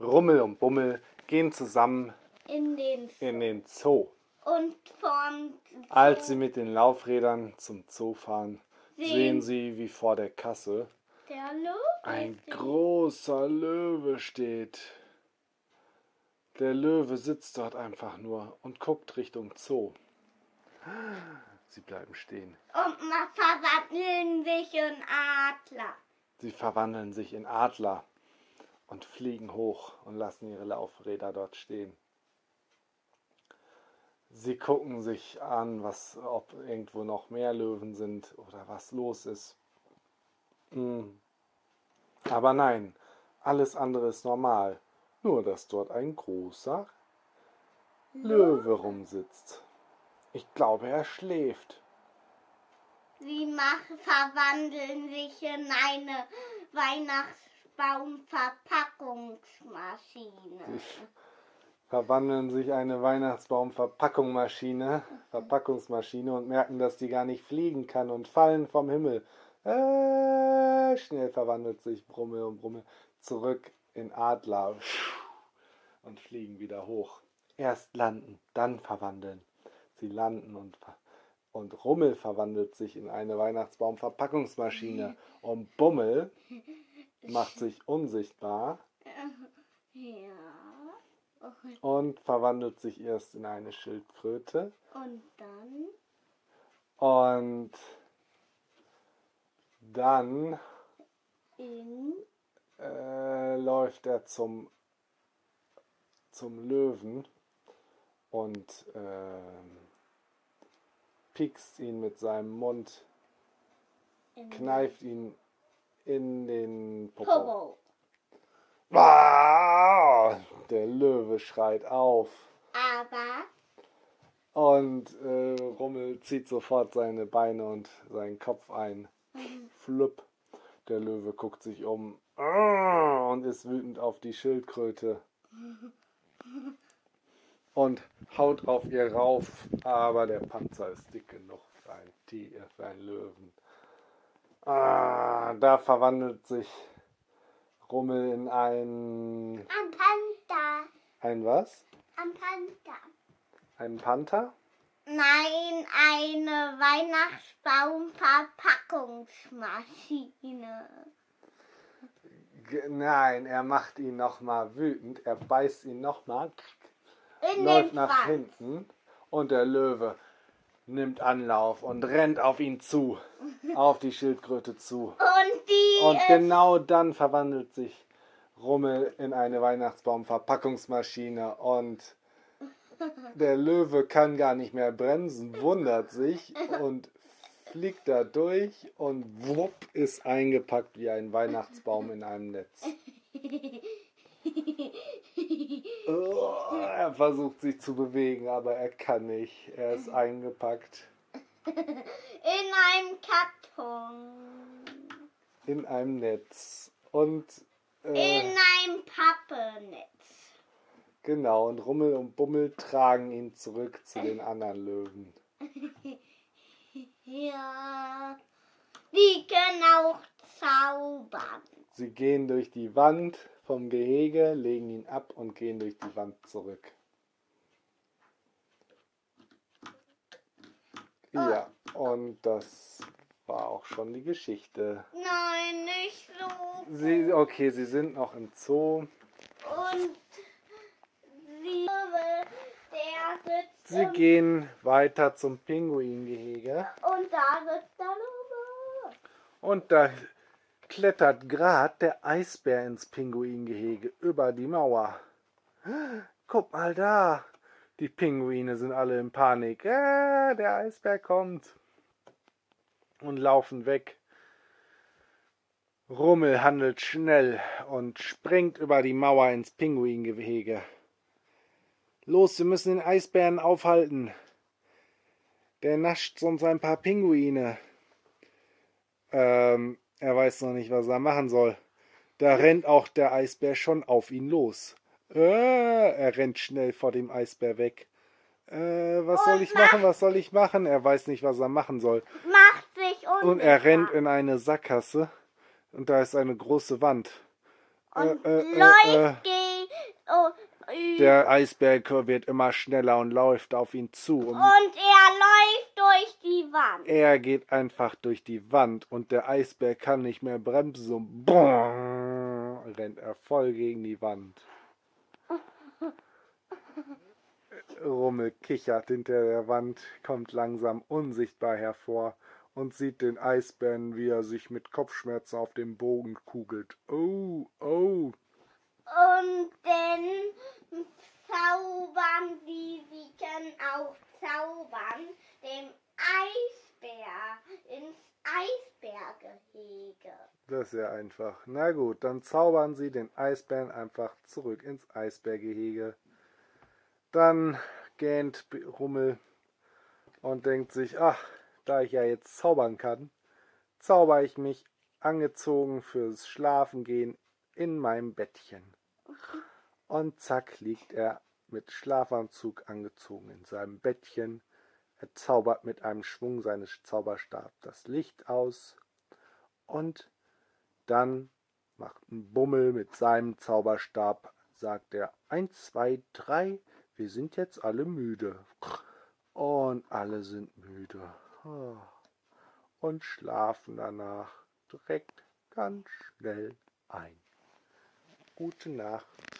Rummel und Bummel gehen zusammen In den in den Zoo. und vom Als sie mit den Laufrädern zum Zoo fahren, Sehen- sehen sie, wie vor der Kasse ein steht. großer Löwe steht. Der Löwe sitzt dort einfach nur und guckt Richtung Zoo. Sie bleiben stehen. und man verwandeln sich in Adler. Sie verwandeln sich in Adler und fliegen hoch und lassen ihre Laufräder dort stehen. Sie gucken sich an, was, ob irgendwo noch mehr Löwen sind oder was los ist. Hm. Aber nein, alles andere ist normal. Nur, dass dort ein großer Löwe rumsitzt. Ich glaube, er schläft. Sie machen, verwandeln sich in eine Weihnachtsbaumverpackungsmaschine. verwandeln sich eine Weihnachtsbaum-Verpackungsmaschine, Verpackungsmaschine und merken, dass die gar nicht fliegen kann und fallen vom Himmel. Äh, schnell verwandelt sich Brummel und Brummel zurück in Adler und fliegen wieder hoch. Erst landen, dann verwandeln. Sie landen und, und Rummel verwandelt sich in eine Weihnachtsbaum-Verpackungsmaschine und Bummel macht sich unsichtbar Ja. und verwandelt sich erst in eine Schildkröte. Und dann? Und dann in? äh, läuft er zum zum Löwen und ähm, piekst ihn mit seinem Mund, kneift ihn in den Popo. Popo. Ah, der Löwe schreit auf. Aber Und äh, Rummel zieht sofort seine Beine und seinen Kopf ein. Flupp. Der Löwe guckt sich um Ah, und ist wütend auf die Schildkröte. Und haut auf ihr rauf. Aber der Panzer ist dick genug für ein Tiger, für einen Löwen. Ah, da verwandelt sich Rummel in ein. am Panther. Ein was? Am Panther. Ein Panther? Nein, eine Weihnachtsbaumverpackungsmaschine. Nein, er macht ihn nochmal wütend. Er beißt ihn nochmal, läuft nach Schwanz. hinten und der Löwe nimmt Anlauf und rennt auf ihn zu, auf die Schildkröte zu. Und die Und genau dann verwandelt sich Rummel in eine Weihnachtsbaum-Verpackungsmaschine und der Löwe kann gar nicht mehr bremsen, wundert sich und fliegt da durch und wupp ist eingepackt wie ein Weihnachtsbaum in einem Netz. Oh, er versucht sich zu bewegen, aber er kann nicht. Er ist eingepackt in einem Karton. in einem Netz. Und äh, In einem Pappennetz. genau, und Rummel und Bummel tragen ihn zurück zu den anderen Löwen. Ja. Die können auch zaubern. Sie gehen durch die Wand vom Gehege, legen ihn ab und gehen durch die Wand zurück. Ja, und das war auch schon die Geschichte. Nein, nicht so. Sie, okay, sie sind noch im Zoo. Und sie, der sitzt Sie im- gehen weiter zum Pinguingehege und da sitzt der Löwe. und da klettert grad der Eisbär ins Pinguingehege über die Mauer. Guck mal da. Die Pinguine sind alle in Panik. Äh, der Eisbär kommt. Und laufen weg. Rummel handelt schnell und springt über die Mauer ins Pinguingehege. Los, wir müssen den Eisbären aufhalten. Der nascht sonst ein paar Pinguine. Ähm, er weiß noch nicht, was er machen soll. Da rennt auch der Eisbär schon auf ihn los. Äh, er rennt schnell vor dem Eisbär weg. Äh, was soll ich machen? Was soll ich machen? Er weiß nicht, was er machen soll. Macht sich unsicher. Und er rennt in eine Sackgasse. Und da ist eine große Wand. Und äh, äh, äh, läuft, ge oh, Der Eisberg wird immer schneller und läuft auf ihn zu. Und und er läuft durch Wand. er geht einfach durch die Wand und der Eisberg kann nicht mehr bremsen. Und boing, rennt er voll gegen die Wand. Rummel kichert hinter der Wand, kommt langsam unsichtbar hervor und sieht den Eisbären, wie er sich mit Kopfschmerzen auf dem Bogen kugelt. Oh, oh. Und dann zaubern die, sie können auch zaubern, dem Eisbär ins Ist ja einfach. Na gut, dann zaubern sie den Eisbären einfach zurück ins Eisbärgehege. Dann gähnt Rummel und denkt sich, ach, da ich ja jetzt zaubern kann, zauber ich mich angezogen fürs Schlafengehen in meinem Bettchen. Und zack liegt er mit Schlafanzug angezogen in seinem Bettchen. Er zaubert mit einem Schwung seines Zauberstabs das Licht aus und dann macht ein Bummel mit seinem Zauberstab, sagt er, eins, zwei, drei, wir sind jetzt alle müde. Und alle sind müde. Ah. Und schlafen danach direkt ganz schnell ein. Gute Nacht.